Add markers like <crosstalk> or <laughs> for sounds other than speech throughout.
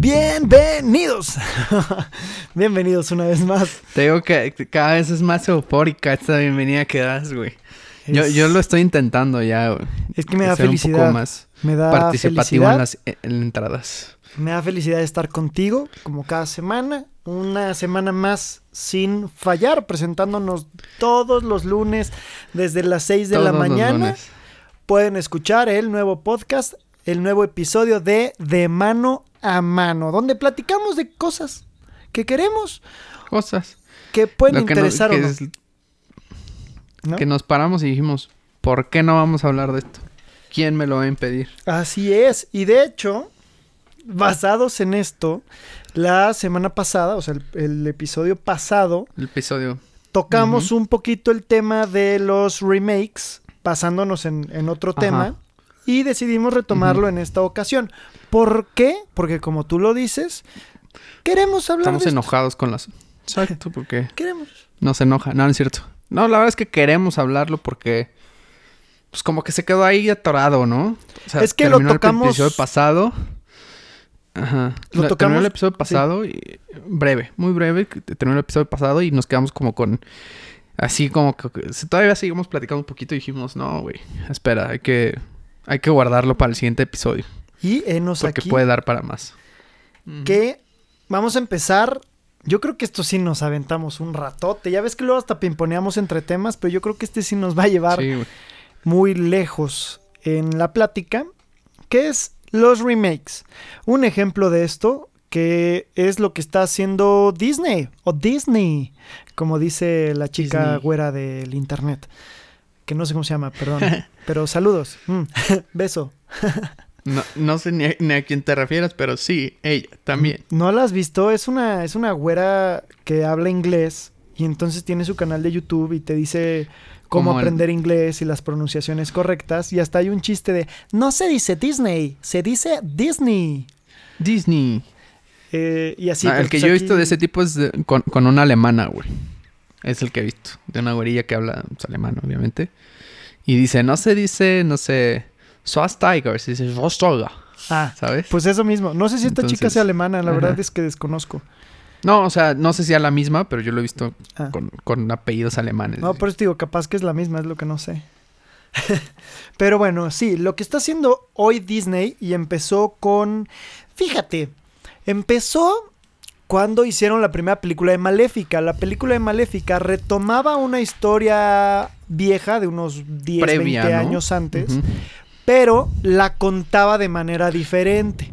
Bienvenidos. <laughs> Bienvenidos una vez más. Te digo que cada vez es más eufórica esta bienvenida que das, güey. Yo, Es- yo lo estoy intentando ya, güey. Es que me da Ser un felicidad. poco más Me da participativo felicidad. en las en entradas. Me da felicidad estar contigo como cada semana. Una semana más sin fallar, presentándonos todos los lunes desde las 6 de la Todos mañana. Pueden escuchar el nuevo podcast, el nuevo episodio de De Mano a Mano, donde platicamos de cosas que queremos, Cosas. que pueden Lo que, no- interesar que o no. es- ¿no? que nos paramos y dijimos, ¿por qué no vamos a hablar de esto? ¿Quién me lo va a impedir? Así es. Y de hecho, basados en esto, la semana pasada, o sea, el, el episodio pasado, El episodio. tocamos un poquito el tema de los remakes, basándonos en, en otro Ajá. tema, y decidimos retomarlo en esta ocasión. ¿Por qué? Porque como tú lo dices, queremos hablar Estamos de esto. enojados con las... Exacto, porque Queremos. nos enoja. No, no es cierto. No, la verdad es que queremos hablarlo porque... Pues como que se quedó ahí atorado, ¿no? O sea, Es que lo tocamos- El episodio pasado. Ajá. Lo tocamos- Terminó el episodio pasado y... Breve, muy breve. que Terminó el episodio pasado y nos quedamos como con... Así como que- Todavía seguimos platicando un poquito y dijimos, no, güey. Espera, hay que... Hay que guardarlo para el siguiente episodio. Y enos Porque aquí puede dar para más. que vamos a empezar. Yo creo que esto sí nos aventamos un ratote. Ya ves que luego hasta pimponeamos entre temas, pero yo creo que este sí nos va a llevar Sí, muy lejos en la plática, que es los remakes. Un ejemplo de esto que es lo que está haciendo Disney o Disney, como dice la chica Disney. güera del internet, que no sé cómo se llama, perdón, <laughs> pero saludos, Mm, <laughs> beso. <laughs> No, no sé ni a, ni a quién te refieres, pero sí, ella también. ¿No la has visto? Es una, es una güera que habla inglés y entonces tiene su canal de YouTube y te dice cómo Como el- aprender inglés y las pronunciaciones correctas. Y hasta hay un chiste de, no se dice Disney, se dice Disney. Disney. Eh, y así. Ah, el pues, que yo he aquí- visto de ese tipo es de- con, con una alemana, güey. Es el que he visto. De una güerilla que habla pues, alemán, obviamente. Y dice, no se dice, no sé, Schwarzenegger, se dice Schwarzenegger, Ah, ¿sabes? pues eso mismo. No sé si esta chica sea alemana, la verdad es que desconozco. No, o sea, no sé si es la misma, pero yo lo he visto Ah. con, con apellidos alemanes. No, por eso te digo, capaz que es la misma, es lo que no sé. <laughs> Pero bueno, sí, lo que está haciendo hoy Disney y empezó con, fíjate, empezó cuando hicieron la primera película de Maléfica. La película de Maléfica retomaba una historia vieja de unos 10, Previa, 20 ¿no? años antes, pero la contaba de manera diferente.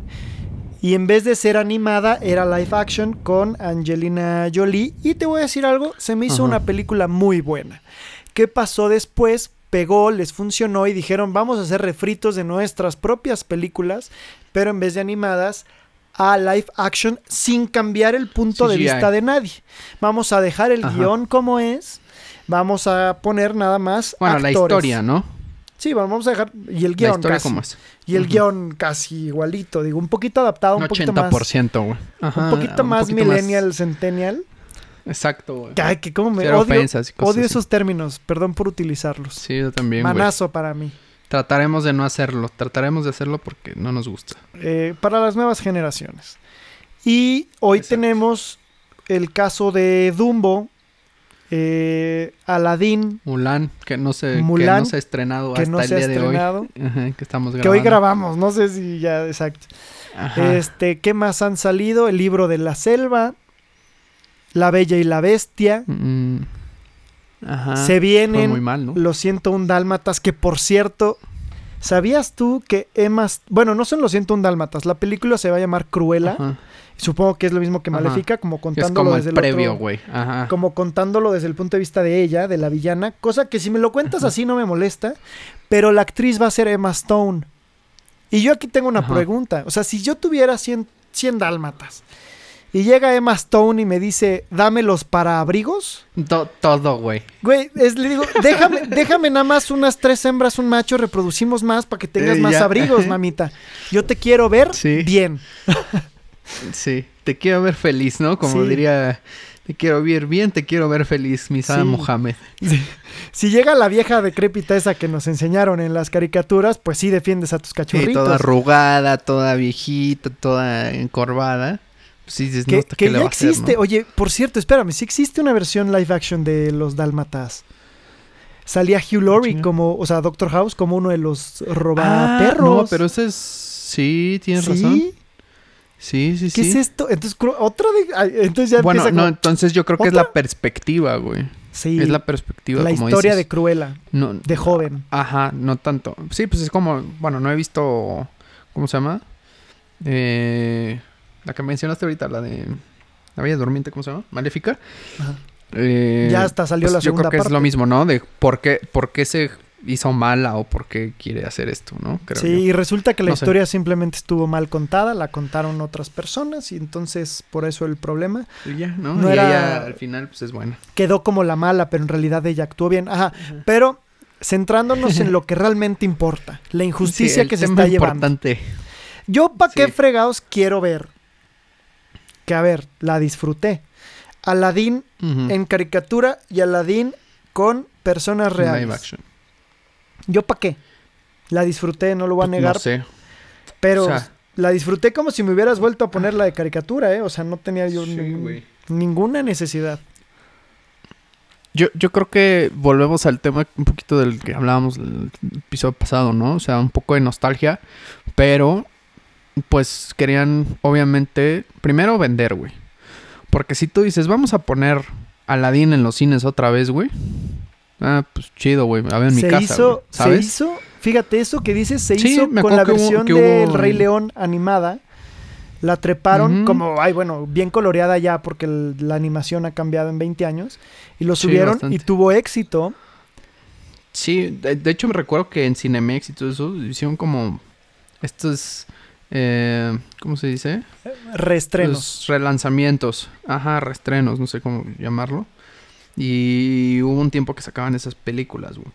Y en vez de ser animada, era live action con Angelina Jolie. Y te voy a decir algo, se me hizo una película muy buena. ¿Qué pasó después? Pegó, les funcionó y dijeron, vamos a hacer refritos de nuestras propias películas, pero en vez de animadas, a live action sin cambiar el punto de vista de nadie. Vamos a dejar el Ajá. guion como es. Vamos a poner nada más. Bueno, la historia, ¿no? Sí, vamos a dejar. Y el La guion. historia casi. como es. Y el guion casi igualito, digo, un poquito adaptado, un, Un poquito más. 80%, güey. Ajá, Un poquito más poquito millennial, centennial. Exacto, güey. Ay, que como me Cero odio, ofensas y cosas odio esos términos, perdón por utilizarlos. Sí, yo también. Manazo para mí. Trataremos de no hacerlo. Trataremos de hacerlo porque no nos gusta. Eh, para las nuevas generaciones. Y hoy Exacto. tenemos el caso de Dumbo, eh, Aladdin, Mulan, que no se, que no se ha estrenado hasta no el día de hoy. <laughs> Ajá, que estamos grabando. que hoy grabamos, no sé si ya, exacto. Ajá. Este, ¿qué más han salido? El libro de la selva, La Bella y la Bestia. Mm, Ajá. Se vienen muy mal, ¿no? Los 101 Dálmatas, que por cierto, ¿sabías tú que Emma... Bueno, no son los 101 Dálmatas, la película se va a llamar Cruella. Ajá. Supongo que es lo mismo que Ajá. Maléfica, como Que Es contándolo como desde el previo, otro- güey. Ajá. Como contándolo desde el punto de vista de ella, de la villana, cosa que si me lo cuentas Ajá. así no me molesta, pero la actriz va a ser Emma Stone. Y yo aquí tengo una Ajá. pregunta, o sea, si yo tuviera 100, 100 dálmatas y llega Emma Stone y me dice, dame los para abrigos, To- todo, güey. Güey, es- le digo, déjame, <laughs> déjame nada más unas tres hembras, un macho, reproducimos más para que tengas Eh, más ya. abrigos, <laughs> mamita. Yo te quiero ver Sí. bien. <laughs> Sí. Te quiero ver feliz, ¿no? Como Sí. diría Te quiero ver bien, te quiero ver feliz, mi Sí. Mohamed. Sí. Si llega la vieja decrépita esa que nos enseñaron en las caricaturas, pues sí defiendes a tus Sí, cachorritos. toda arrugada, toda viejita, toda encorvada. Sí, no, que ¿hasta qué que le ya hacer, existe. no? Oye, por cierto, espérame, sí existe una versión live action de los Dálmatas. Salía Hugh Laurie chinga. como, o sea, Doctor House como uno de los Ah, robaperros. no, pero ese es... Sí, tienes ¿Sí? razón. Sí, sí, sí. ¿Qué es esto? Entonces, otra de. entonces ya bueno, no, entonces yo creo que es la perspectiva, güey. Sí, Es la perspectiva, la como historia de. Cruella, No, de joven. Ajá, no tanto. Sí, pues es como, bueno, no he visto, ¿cómo se llama? Eh, la que mencionaste ahorita, la de la Bella Durmiente, ¿cómo se llama? Maléfica. Ajá. Eh, Ya hasta salió pues la yo segunda creo que parte. es lo mismo, ¿no? De por qué, por qué se hizo mala o por qué quiere hacer esto, ¿no? Creo sí, yo. y resulta que la No sé. historia simplemente estuvo mal contada, la contaron otras personas y entonces por eso el problema Y ya, ¿no? No y era- ella al final, pues es buena. quedó como la mala, pero en realidad ella actuó bien. Ajá, pero centrándonos en lo que realmente importa, la <laughs> injusticia Sí, el que se tema está llevando. importante. Yo pa' qué Sí. fregados quiero ver. Que a ver, la disfruté. Aladdin en caricatura y Aladdin con personas reales. Live action. Yo pa' qué. La disfruté, no lo voy a Pues, negar, No sé. pero o sea- la disfruté como si me hubieras vuelto a poner la de caricatura, ¿eh? O sea, no tenía yo Sí, ninguna necesidad. Yo, yo creo que volvemos al tema un poquito del que hablábamos el episodio pasado, ¿no? O sea, un poco de nostalgia, pero pues querían obviamente primero vender, güey. Porque si tú dices, vamos a poner Aladdin en los cines otra vez, güey. Ah, pues chido, güey. A ver en mi se casa, hizo, güey, ¿sabes? se hizo, fíjate, eso que dices, se Sí, hizo me con la hubo- versión que del hubo- Rey León animada. La treparon como, ay, bueno, bien coloreada ya porque el- la animación ha cambiado en 20 años. Y lo subieron y tuvo éxito. Sí, de, de hecho me recuerdo que en Cinemex y todo eso hicieron como estos, eh, ¿cómo se dice? Reestrenos. Los relanzamientos. Ajá, reestrenos, no sé cómo llamarlo. Y hubo un tiempo que sacaban esas películas, güey.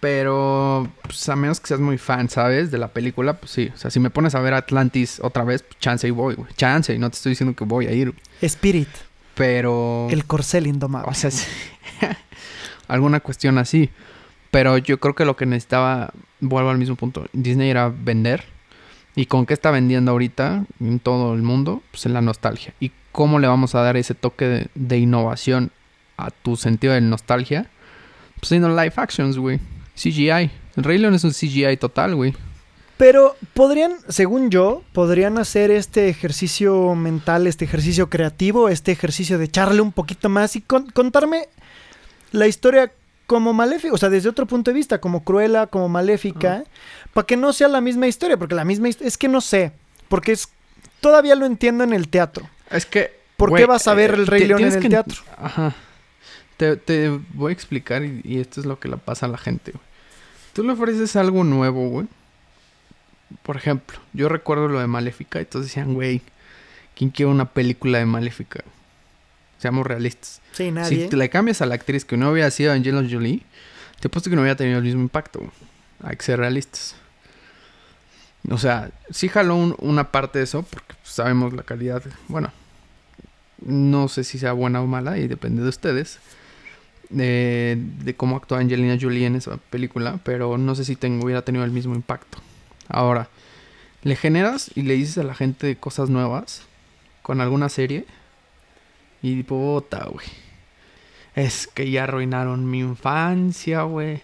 Pero, pues, a menos que seas muy fan, ¿sabes? De la película, pues sí. O sea, si me pones a ver Atlantis otra vez, pues chance y voy, güey. Chance, y no te estoy diciendo que voy a ir. güey. Spirit, Pero... el corcel indomable. O sea, sí. <laughs> alguna cuestión así. Pero yo creo que lo que necesitaba, vuelvo al mismo punto, Disney era vender. ¿Y con qué está vendiendo ahorita en todo el mundo? Pues en la nostalgia. ¿Y cómo le vamos a dar ese toque de, innovación a tu sentido de nostalgia? Pues haciendo live actions, güey. CGI. El Rey León es un CGI total, güey. Pero podrían, según yo, podrían hacer este ejercicio mental, este ejercicio creativo, este ejercicio de echarle un poquito más y con- contarme la historia como maléfica, o sea, desde otro punto de vista, como cruela, como maléfica, para que no sea la misma historia, porque la misma es que no sé, porque es todavía lo entiendo en el teatro. Es que... ¿Por qué vas a ver eh, el Rey León en el que- teatro? Ajá. Te, te voy a explicar y, y esto es lo que le pasa a la gente, güey. Tú le ofreces algo nuevo, güey. Por ejemplo, yo recuerdo lo de Maléfica y todos decían, güey, ¿quién quiere una película de Maléfica? Seamos realistas. Sí, nadie. Si te le cambias a la actriz que no hubiera sido Angelina Jolie, te he puesto que no hubiera tenido el mismo impacto. Hay que ser realistas. O sea, sí jaló un- una parte de eso, porque pues, sabemos la calidad. Bueno, no sé si sea buena o mala, y depende de ustedes. De, de cómo actúa Angelina Jolie en esa película, pero no sé si tengo, hubiera tenido el mismo impacto. Ahora, le generas y le dices a la gente cosas nuevas con alguna serie, y puta, güey. Es que ya arruinaron mi infancia, güey.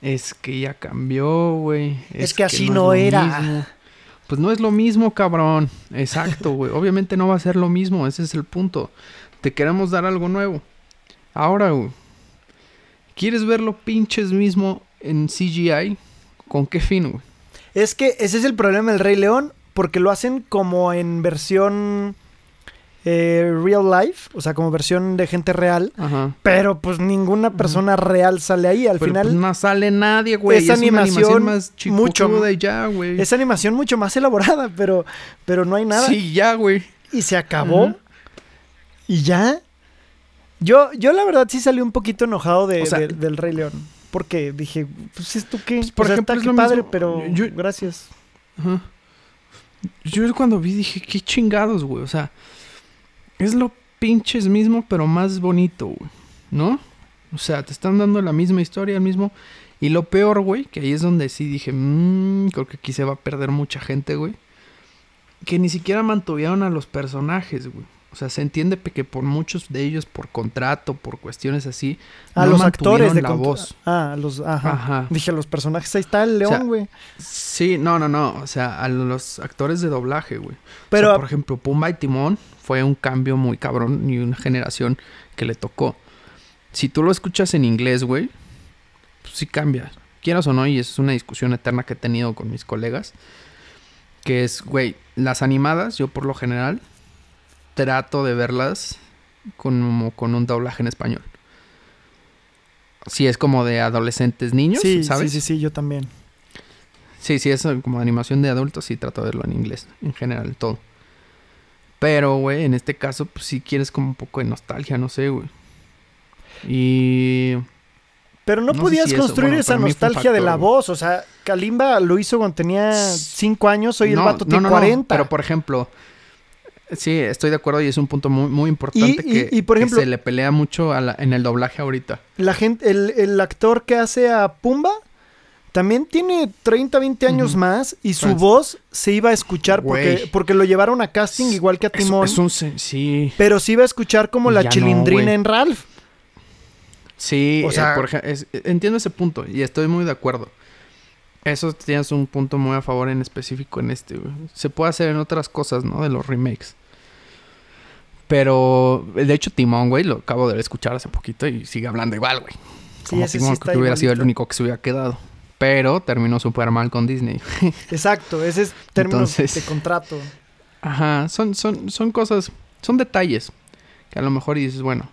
Es que ya cambió, güey. Es que así no era. mismo. Pues no es lo mismo, cabrón. Exacto, güey. <laughs> Obviamente no va a ser lo mismo. Ese es el punto. Te queremos dar algo nuevo. Ahora, güey. ¿Quieres verlo pinches mismo en CGI? ¿Con qué fin, güey? Es que ese es el problema del Rey León, porque lo hacen como en versión eh, real life, o sea, como versión de gente real, Ajá. pero pues ninguna persona real sale ahí. Al Pero final pues no sale nadie, güey. es Es, una animación animación más mucho- y ya, güey. es animación mucho más elaborada, pero, pero no hay nada. Sí, ya, güey. Y se acabó. Ajá. Y ya. Yo, yo la verdad sí salí un poquito enojado de, O sea- de- del Rey León. Porque dije, pues esto qué. Pues, por O sea, ejemplo, está es padre, mismo. pero Yo- gracias. Ajá. Yo cuando vi dije, qué chingados, güey. O sea, es lo pinches mismo, pero más bonito, güey. ¿No? O sea, te están dando la misma historia, el mismo... Y lo peor, güey, que ahí es donde sí dije, mmm, creo que aquí se va a perder mucha gente, güey. Que ni siquiera mantuvieron a los personajes, güey. O sea, se entiende que por muchos de ellos, por contrato, por cuestiones así, a no los actores de la voz. Ah, los, ajá. Ajá. Dije, los personajes, ahí está el O sea, león, güey. Sí, no, no, no. O sea, a los actores de doblaje, güey. Pero- Pero, por ejemplo, Pumba y Timón fue un cambio muy cabrón y una generación que le tocó. Si tú lo escuchas en inglés, güey, pues sí cambia. Quieras o no, y es una discusión eterna que he tenido con mis colegas. Que es, güey, las animadas, yo por lo general trato de verlas como con un doblaje en español. Si es como de adolescentes niños, sí, ¿sabes? sí, sí, sí, yo también. Sí, sí, es como animación de adultos, sí trato de verlo en inglés, en general, todo. Pero, güey, en este caso, pues sí quieres como un poco de nostalgia, no sé, güey. Y... Pero no, podías si construir bueno, esa nostalgia de la güey. voz. O sea, Kalimba lo hizo cuando tenía 5 años, hoy el vato no, tiene no, no, 40. pero, por ejemplo, sí, estoy de acuerdo y es un punto muy, muy importante Y- que, y, por que ejemplo- se le pelea mucho a la- en el doblaje ahorita. La gente, el, el actor que hace a Pumba también tiene 30, 20 años más y su voz se iba a escuchar porque, porque lo llevaron a casting igual que a Es- Timón. Es, un... Sí, Pero se iba a escuchar como la ya chilindrina en Ralph. Sí, O o sea- sea, entiendo ese punto y estoy muy de acuerdo. Eso tienes un punto muy a favor en específico en este, güey. Se puede hacer en otras cosas, ¿no? De los remakes. Pero, de hecho, Timón, güey, lo acabo de escuchar hace poquito y sigue hablando igual, güey. Sí, Como sí Timón, que hubiera sido el único que se hubiera quedado. Pero terminó súper mal con Disney. <laughs> Exacto, ese es términos Entonces- de contrato. Ajá, son, son, son cosas, son detalles que a lo mejor dices, bueno.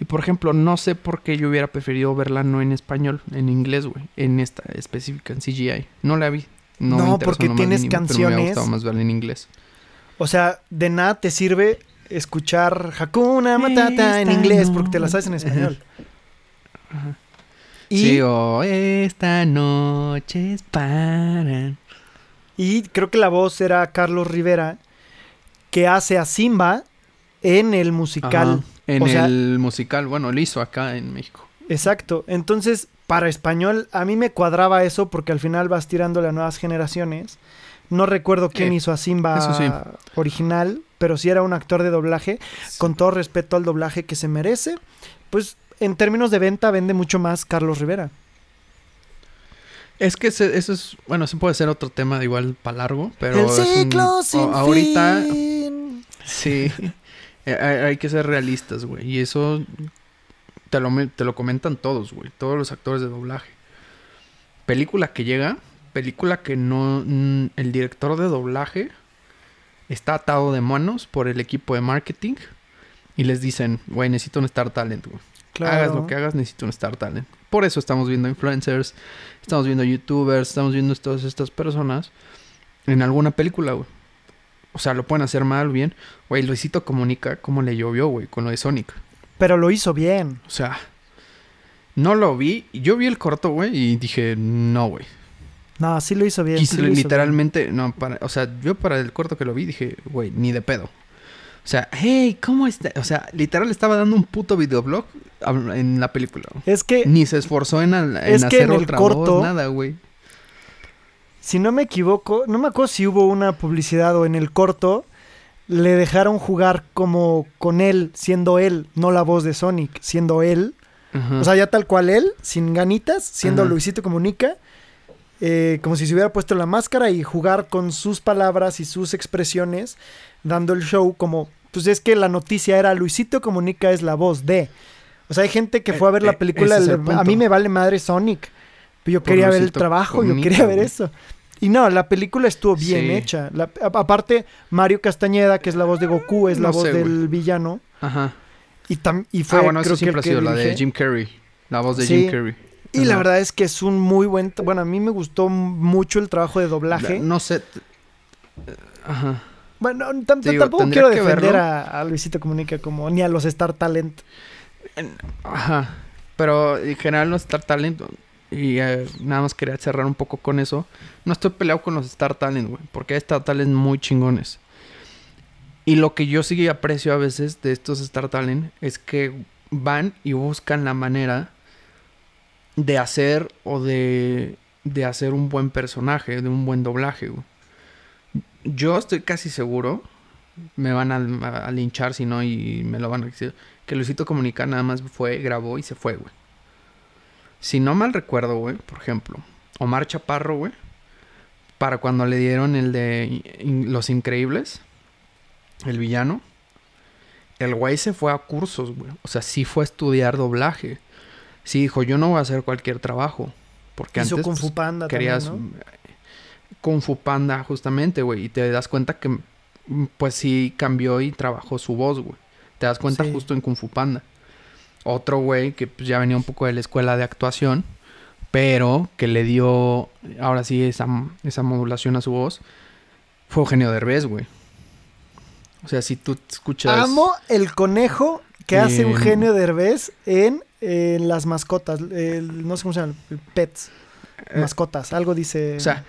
Y por ejemplo, no sé por qué yo hubiera preferido verla no en español, en inglés, güey, en esta específica, en CGI. No la vi. No, No, me interesó porque tienes mínimo, Pero me canciones. gustado más verla en inglés. O sea, de nada te sirve escuchar Hakuna Matata en inglés porque te la sabes en español. Ajá. Y, Sí, o esta noche es para... y creo que la voz era Carlos Rivera, que hace a Simba en el musical. Ajá. En O sea- el musical, bueno, lo hizo acá en México. Exacto. Entonces, para español, a mí me cuadraba eso porque al final vas tirándole a nuevas generaciones. No recuerdo quién hizo a Simba sí. original, pero sí era un actor de doblaje. Con todo respeto al doblaje que se merece, pues en términos de venta vende mucho más Carlos Rivera. Es que ese- eso es, bueno, eso puede ser otro tema igual para largo, pero el es un- ciclo sin ahorita fin. sí <laughs> eh, hay, hay que ser realistas, güey, y eso te lo te lo comentan todos, güey, todos los actores de doblaje. Película que llega, película que no mm, el director de doblaje está atado de manos por el equipo de marketing y les dicen, güey, necesito un Star Talent, güey. Claro. Hagas lo que hagas, necesito un Star Talent. Por eso estamos viendo influencers, estamos viendo youtubers, estamos viendo todas estas personas en alguna película, güey. O sea, lo pueden hacer mal o bien. Güey, Luisito comunica cómo le llovió, güey, con lo de Sonic. Pero lo hizo bien. O sea, no lo vi. Yo vi el corto, güey, y dije, no, güey. No, sí lo hizo bien. Y sí hizo literalmente, no, para, o sea, yo para el corto que lo vi dije, güey, ni de pedo. O sea, hey, ¿cómo está? O sea, literal estaba dando un puto videoblog en la película. Es que, Ni se esforzó en, en Es que hacer en el otra corto- voz, nada, güey. si no me equivoco, no me acuerdo si hubo una publicidad o en el corto le dejaron jugar como con él, siendo él, no la voz de Sonic, siendo él. O sea, ya tal cual él, sin ganitas, siendo. Luisito Comunica, eh, como si se hubiera puesto la máscara y jugar con sus palabras y sus expresiones, dando el show como, pues es que la noticia era Luisito Comunica es la voz de. O sea, hay gente que fue a ver Eh, la eh, película, el a mí me vale madre Sonic. Pero yo Por quería ver el trabajo, yo quería ver eso. Y no, la película estuvo bien Sí. hecha. La- aparte, Mario Castañeda, que es la voz de Goku, es la voz sé, del villano. Ajá. Y, tam- y fue, ah, bueno, creo eso que siempre el ha sido la de. Jim Carrey. La voz de Sí. Jim Carrey. Y la verdad es que es un muy buen... Bueno, a mí me gustó mucho el trabajo de doblaje. No sé. Ajá. Bueno, digo, tampoco quiero defender a, a Luisito Comunica como ni a los Star Talent. Ajá. Pero en general los Star Talent, y eh, nada más quería cerrar un poco con eso. No estoy peleado con los Star Talent, güey, porque hay Star Talent muy chingones. Y lo que yo sí aprecio a veces de estos Star Talent es que van y buscan la manera de hacer o de, de hacer un buen personaje, de un buen doblaje. güey. Yo estoy casi seguro, me van a, a linchar si no y me lo van a decir, que Luisito Comunica nada más fue, grabó y se fue, güey. Si no mal recuerdo, güey, por ejemplo, Omar Chaparro, güey, para cuando le dieron el de Los Increíbles, el villano, el güey se fue a cursos, güey. O sea, sí fue a estudiar doblaje. Sí dijo, yo no voy a hacer cualquier trabajo. Porque Hizo antes Kung Fu pues, Panda querías también, ¿no? Kung Fu Panda, justamente, güey. Y te das cuenta que, mm, pues sí cambió y trabajó su voz, güey. Te das cuenta Sí. justo en Kung Fu Panda. Otro güey que pues, ya venía un poco de la escuela de actuación, pero que le dio, ahora sí, esa, esa modulación a su voz, fue Eugenio Derbez, güey. O sea, si tú escuchas... Amo el conejo que hace Eugenio Derbez en, en las mascotas. el- no sé cómo se llama. Pets. Eh, Mascotas. Algo dice. O sea,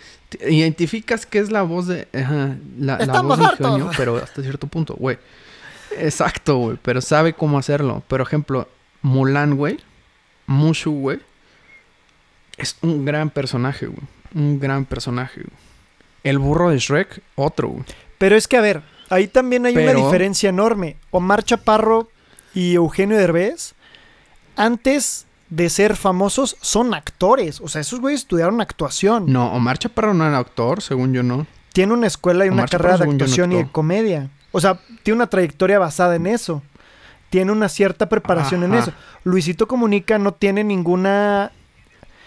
identificas que es la voz de. ajá, la, la voz de. Eugenio, pero hasta cierto punto, güey. Exacto, güey. Pero sabe cómo hacerlo. Por ejemplo, Mulan, güey. Mushu, güey. Es un gran personaje, güey. Un gran personaje, güey. El burro de Shrek, otro, güey. Pero es que, a ver, ahí también hay una diferencia enorme. Omar Chaparro y Eugenio Derbez, antes de ser famosos, son actores. O sea, esos güeyes estudiaron actuación. No, Omar Chaparro no era actor, según yo no. Tiene una escuela y una Chaparro, carrera de no actuación y de comedia. O sea, tiene una trayectoria basada en eso. Tiene una cierta preparación en eso. Luisito Comunica no tiene ninguna...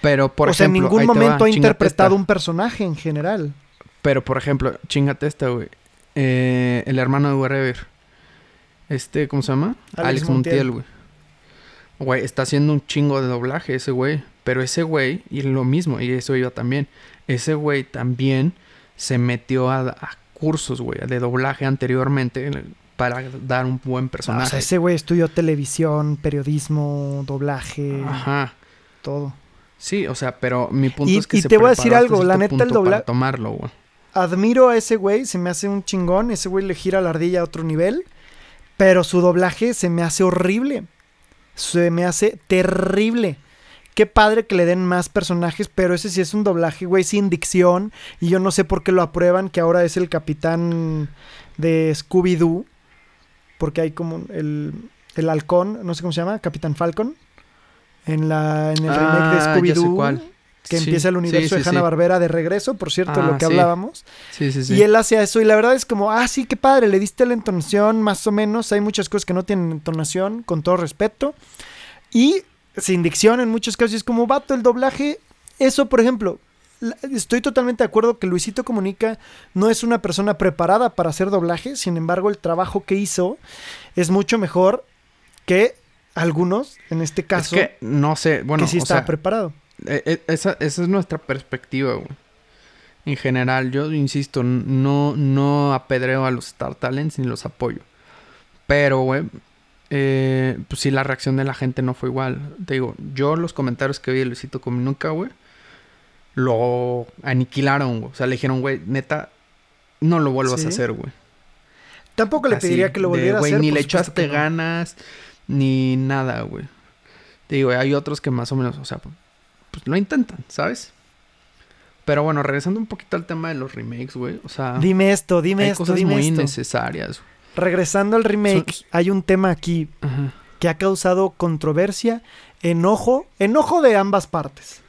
Pero, por o sea, en ejemplo. ningún ahí te va, momento ha interpretado esta. un personaje en general. Pero, por ejemplo, chingate esta, güey. Eh, el hermano de Wherever. Este, ¿cómo se llama? Alex Alex. Montiel, güey. Güey, está haciendo un chingo de doblaje ese güey. Pero ese güey, y lo mismo, y eso iba también. Ese güey también se metió a, a cursos, güey, de doblaje anteriormente para dar un buen O personaje. sea, ese güey estudió televisión, periodismo, doblaje, Ajá. todo. Sí, o sea, pero mi punto Y- es que y se te voy a decir algo, la neta, el punto para dobla- tomarlo, güey. Admiro a ese güey, se me hace un chingón. Ese güey le gira la ardilla a otro nivel. Pero su doblaje se me hace horrible. Se me hace terrible. Qué padre que le den más personajes, pero ese sí es un doblaje, güey, sin dicción. Y yo no sé por qué lo aprueban, que ahora es el capitán de Scooby-Doo. Porque hay como el, el halcón, no sé cómo se llama, Capitán Falcon. En, la, en el remake de Ah, Scooby-Doo. Que Sí, empieza el universo sí, de Hanna-Barbera de regreso, por cierto, Ah, lo que hablábamos. Sí, sí, sí. Y él hace eso y la verdad es como, ah, sí, qué padre, le diste la entonación más o menos. Hay muchas cosas que no tienen entonación, con todo respeto. Y sin dicción en muchos casos. y es como, vato, el doblaje. Eso, por ejemplo, estoy totalmente de acuerdo que Luisito Comunica no es una persona preparada para hacer doblaje. Sin embargo, el trabajo que hizo es mucho mejor que algunos, en este caso, es que no sé, bueno, que sí o sea, preparado. Eh, eh, esa, esa es nuestra perspectiva, güey. En general, yo insisto, no, no apedreo a los Star Talents ni los apoyo. Pero, güey, eh, pues sí, la reacción de la gente no fue igual. Te digo, yo los comentarios que vi de Luisito Comunica, güey, lo aniquilaron, güey. O sea, le dijeron, güey, neta, no lo vuelvas Sí. a hacer, güey. Tampoco le Así, pediría que lo de, volviera a güey, hacer. Ni le echaste no. ganas, ni nada, güey. Te digo, hay otros que más o menos, o sea, pues lo intentan, ¿sabes? Pero bueno, regresando un poquito al tema de los remakes, güey. O sea, Dime esto, dime hay esto, cosas dime muy esto. innecesarias. Regresando al remake, hay un tema aquí Ajá. que ha causado controversia, enojo, enojo de ambas partes.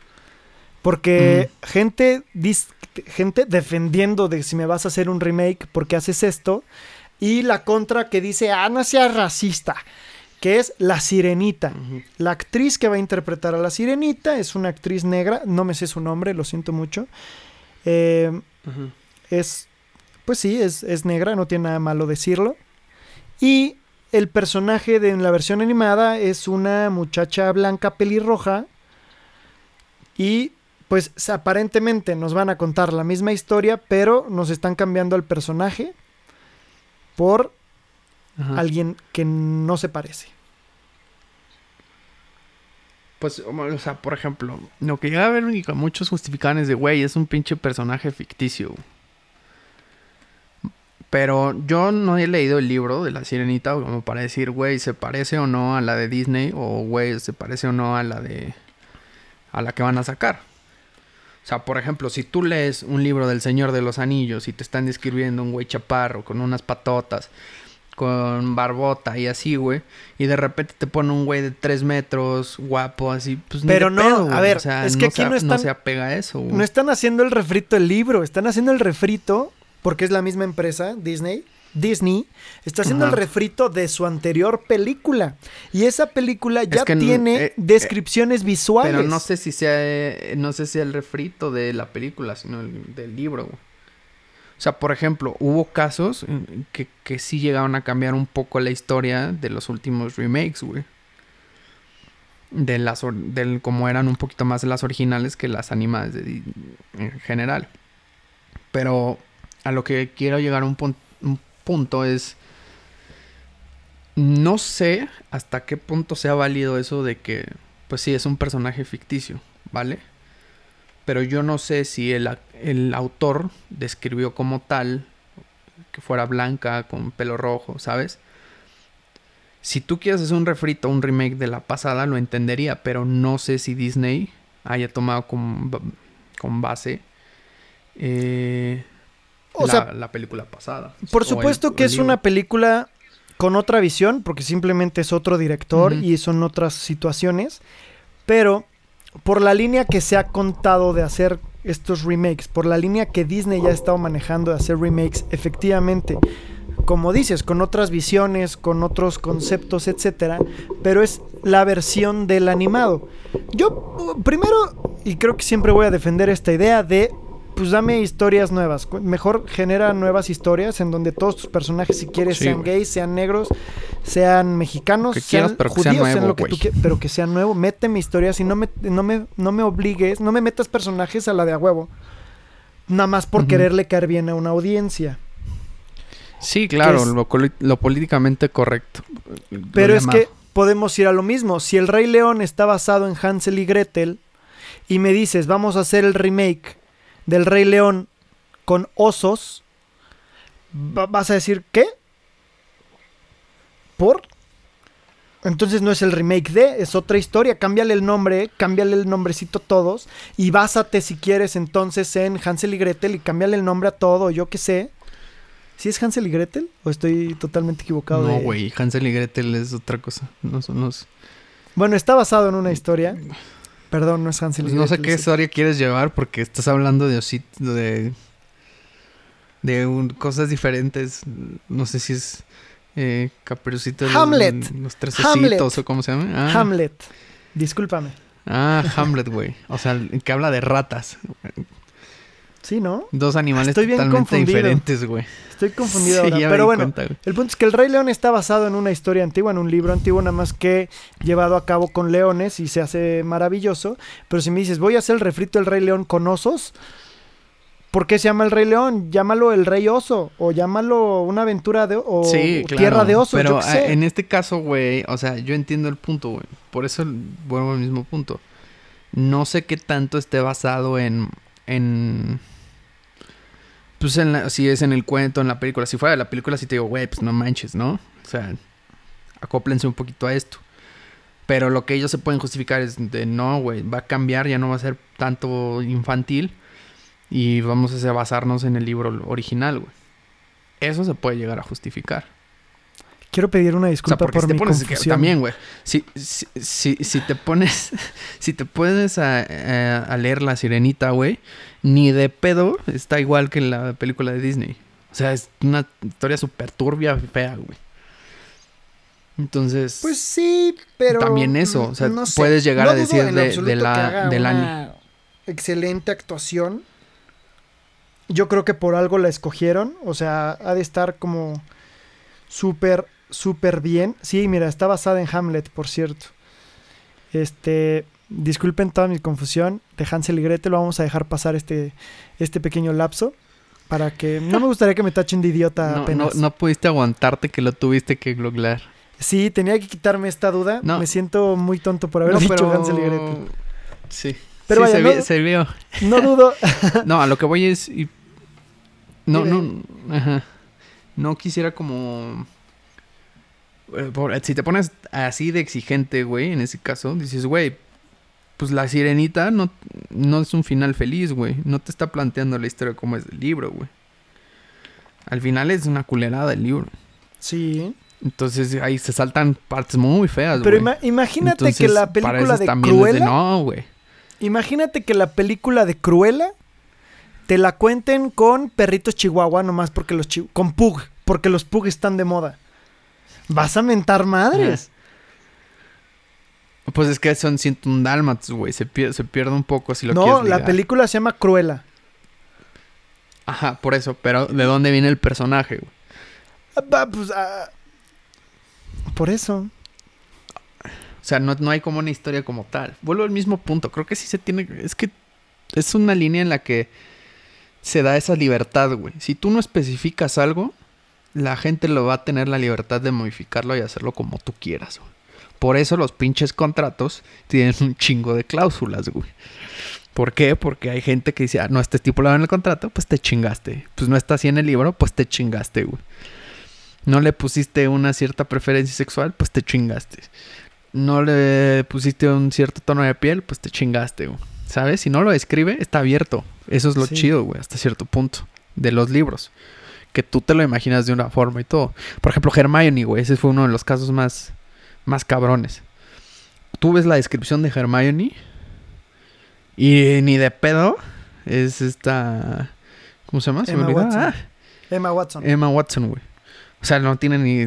Porque Mm. gente, dis- gente defendiendo de si me vas a hacer un remake, porque haces esto? Y la contra que dice, ah, no seas racista, que es La Sirenita. La actriz que va a interpretar a La Sirenita es una actriz negra, no me sé su nombre, lo siento mucho. Eh, es, pues sí, es, es negra, no tiene nada malo decirlo. Y el personaje de en la versión animada es una muchacha blanca pelirroja. Y pues aparentemente nos van a contar la misma historia, pero nos están cambiando al personaje por Ajá. alguien que no se parece. Pues, o sea, por ejemplo, lo que llega a ver y muchos justificaban es de, güey, es un pinche personaje ficticio. Pero yo no he leído el libro de la sirenita como para decir, güey, se parece o no a la de Disney o, güey, se parece o no a la de... a la que van a sacar. O sea, por ejemplo, si tú lees un libro del Señor de los Anillos y te están describiendo un güey chaparro con unas patotas, con barbota y así, güey, y de repente te pone un güey de tres metros, guapo, así, pues Pero no, pedo, a ver, O sea, es que no aquí se, no están- se apega a eso, güey. No están haciendo el refrito del libro, están haciendo el refrito, porque es la misma empresa, Disney. Disney está haciendo Ajá. el refrito de su anterior película. Y esa película ya que tiene eh, descripciones visuales. Pero no sé si sea, eh, no sé si el refrito de la película, sino el, del libro. güey. O sea, por ejemplo, hubo casos que, que sí llegaron a cambiar un poco la historia de los últimos remakes, güey. De las, del, como eran un poquito más las originales que las animadas en general. Pero a lo que quiero llegar un, un punto es... No sé hasta qué punto sea válido eso de que, pues sí, es un personaje ficticio, ¿vale? Pero yo no sé si el, el autor describió como tal que fuera blanca, con pelo rojo, ¿sabes? Si tú quieres hacer un refrito, un remake de la pasada, lo entendería, pero no sé si Disney haya tomado con, con base eh, O la, sea, la película pasada. Por el- supuesto que es una película con otra visión, porque simplemente es otro director y son otras situaciones, pero por la línea que se ha contado de hacer estos remakes, por la línea que Disney ya ha estado manejando de hacer remakes, efectivamente, como dices, con otras visiones, con otros conceptos, etcétera, pero es la versión del animado. Yo primero y creo que siempre voy a defender esta idea de pues dame historias nuevas. Mejor genera nuevas historias en donde todos tus personajes, si quieres, Sí, sean gays, sean negros, sean mexicanos, Que sean quieras, pero que sea judíos, sean nuevo, lo que tú güey. quie- pero que sea nuevo. Méteme historias y no me, no me, no me obligues, no me metas personajes a la de a huevo. Nada más por quererle caer bien a una audiencia. Sí, claro, lo, políticamente correcto. Pero es que podemos ir a lo mismo. Si el Rey León está basado en Hansel y Gretel y me dices, vamos a hacer el remake del Rey León con osos, va- vas a decir, ¿qué? ¿Por? Entonces no es el remake de, es otra historia. Cámbiale el nombre, cámbiale el nombrecito a todos y básate si quieres entonces en Hansel y Gretel y cámbiale el nombre a todo, yo qué sé. ¿Sí es Hansel y Gretel? ¿O estoy totalmente equivocado? No, de- güey, Hansel y Gretel es otra cosa. No. Bueno, está basado en una historia. Perdón, no es Hansel y no sé qué historia quieres llevar porque estás hablando de osit- de de un- cosas diferentes. No sé si es eh, los- Hamlet. los, tres Hamlet. ositos o cómo se llama. Ah, Hamlet. Discúlpame. Ah, Hamlet, güey. O sea, que habla de ratas. Sí, ¿no? Dos animales Estoy bien totalmente confundido. diferentes, güey. Estoy confundido Sí, ahora. Pero bueno, cuenta, el punto es que el Rey León está basado en una historia antigua, en un libro antiguo, nada más que llevado a cabo con leones y se hace maravilloso. Pero si me dices, voy a hacer el refrito del Rey León con osos, ¿por qué se llama el Rey León? Llámalo el Rey Oso, o llámalo una aventura de o Sí, claro. Tierra de Osos, Pero yo qué sé. ah, en este caso, güey, o sea, yo entiendo el punto, güey. Por eso vuelvo al mismo punto. No sé qué tanto esté basado en. en pues en si es en el cuento, en la película. Si fuera de la película, sí te digo, güey, pues no manches, ¿no? O sea, acóplense un poquito a esto. Pero lo que ellos se pueden justificar es de no, güey, va a cambiar, ya no va a ser tanto infantil. Y vamos a basarnos en el libro original, güey. Eso se puede llegar a justificar. Quiero pedir una O sea, disculpa porque por si te mi pones que- confusión. también, güey. Si, si, si, si te pones, <laughs> si te pones a, a- leer La Sirenita, güey, ni de pedo está igual que en la película de Disney. O sea, es una historia súper turbia, fea, güey. Entonces, Pues sí, pero. También eso, o sea, no sé. puedes llegar No a decir de- absoluto de la- Excelente actuación. Yo creo que por algo la escogieron. O sea, ha de estar como súper, súper bien. Sí, mira, está basada en Hamlet, por cierto. Este. Disculpen toda mi confusión. De Hansel y Gretel lo vamos a dejar pasar este, este pequeño lapso. Para que. No me gustaría que me tachen de idiota no, no, apenas. no pudiste aguantarte que lo tuviste que googlear. Sí, tenía que quitarme esta duda. No. Me siento muy tonto por haber No, dicho pero- Hansel y Gretel. Sí. Pero Sí, vaya, se, no- se vio. No dudo. <laughs> No, a lo que voy es. y- No, no. Ajá. no quisiera como... eh, si te pones así de exigente, güey, en ese caso, dices, güey, pues la sirenita no, no es un final feliz, güey. No te está planteando la historia como es del libro, güey. Al final es una culerada el libro. Sí. Entonces ahí se saltan partes muy feas, Pero güey. ima- imagínate Entonces, que la película de Cruella. no, güey. Imagínate que la película de Cruella te la cuenten con perritos chihuahua, nomás porque los chi- con pug, porque los pug están de moda. Vas a mentar madres. Pues es que son 101 dálmatas, güey. Se, pier- se pierde un poco si lo no, la película se llama Cruella. Ajá, por eso. Pero ¿de dónde viene el personaje, güey? Ah, pues, ah, por eso. O sea, no, no hay como una historia como tal. Vuelvo al mismo punto. Creo que sí se tiene... Es que es una línea en la que se da esa libertad, güey. Si tú no especificas algo, la gente lo va a tener la libertad de modificarlo y hacerlo como tú quieras, güey. Por eso los pinches contratos tienen un chingo de cláusulas, güey. ¿Por qué? Porque hay gente que dice, ah, no está estipulado en el contrato, pues te chingaste. Pues no está así en el libro, pues te chingaste, güey. No le pusiste una cierta preferencia sexual, pues te chingaste. No le pusiste un cierto tono de piel, pues te chingaste, güey. ¿Sabes? Si no lo escribe, está abierto. Eso es lo Sí. chido, güey, hasta cierto punto. De los libros. Que tú te lo imaginas de una forma y todo. Por ejemplo, Hermione, güey. Ese fue uno de los casos más, más cabrones. Tú ves la descripción de Hermione. Y ni de pedo. Es esta. ¿Cómo se llama? Se Emma. Watson. Ah, Emma Watson. Emma Watson, güey. O sea, no tiene ni.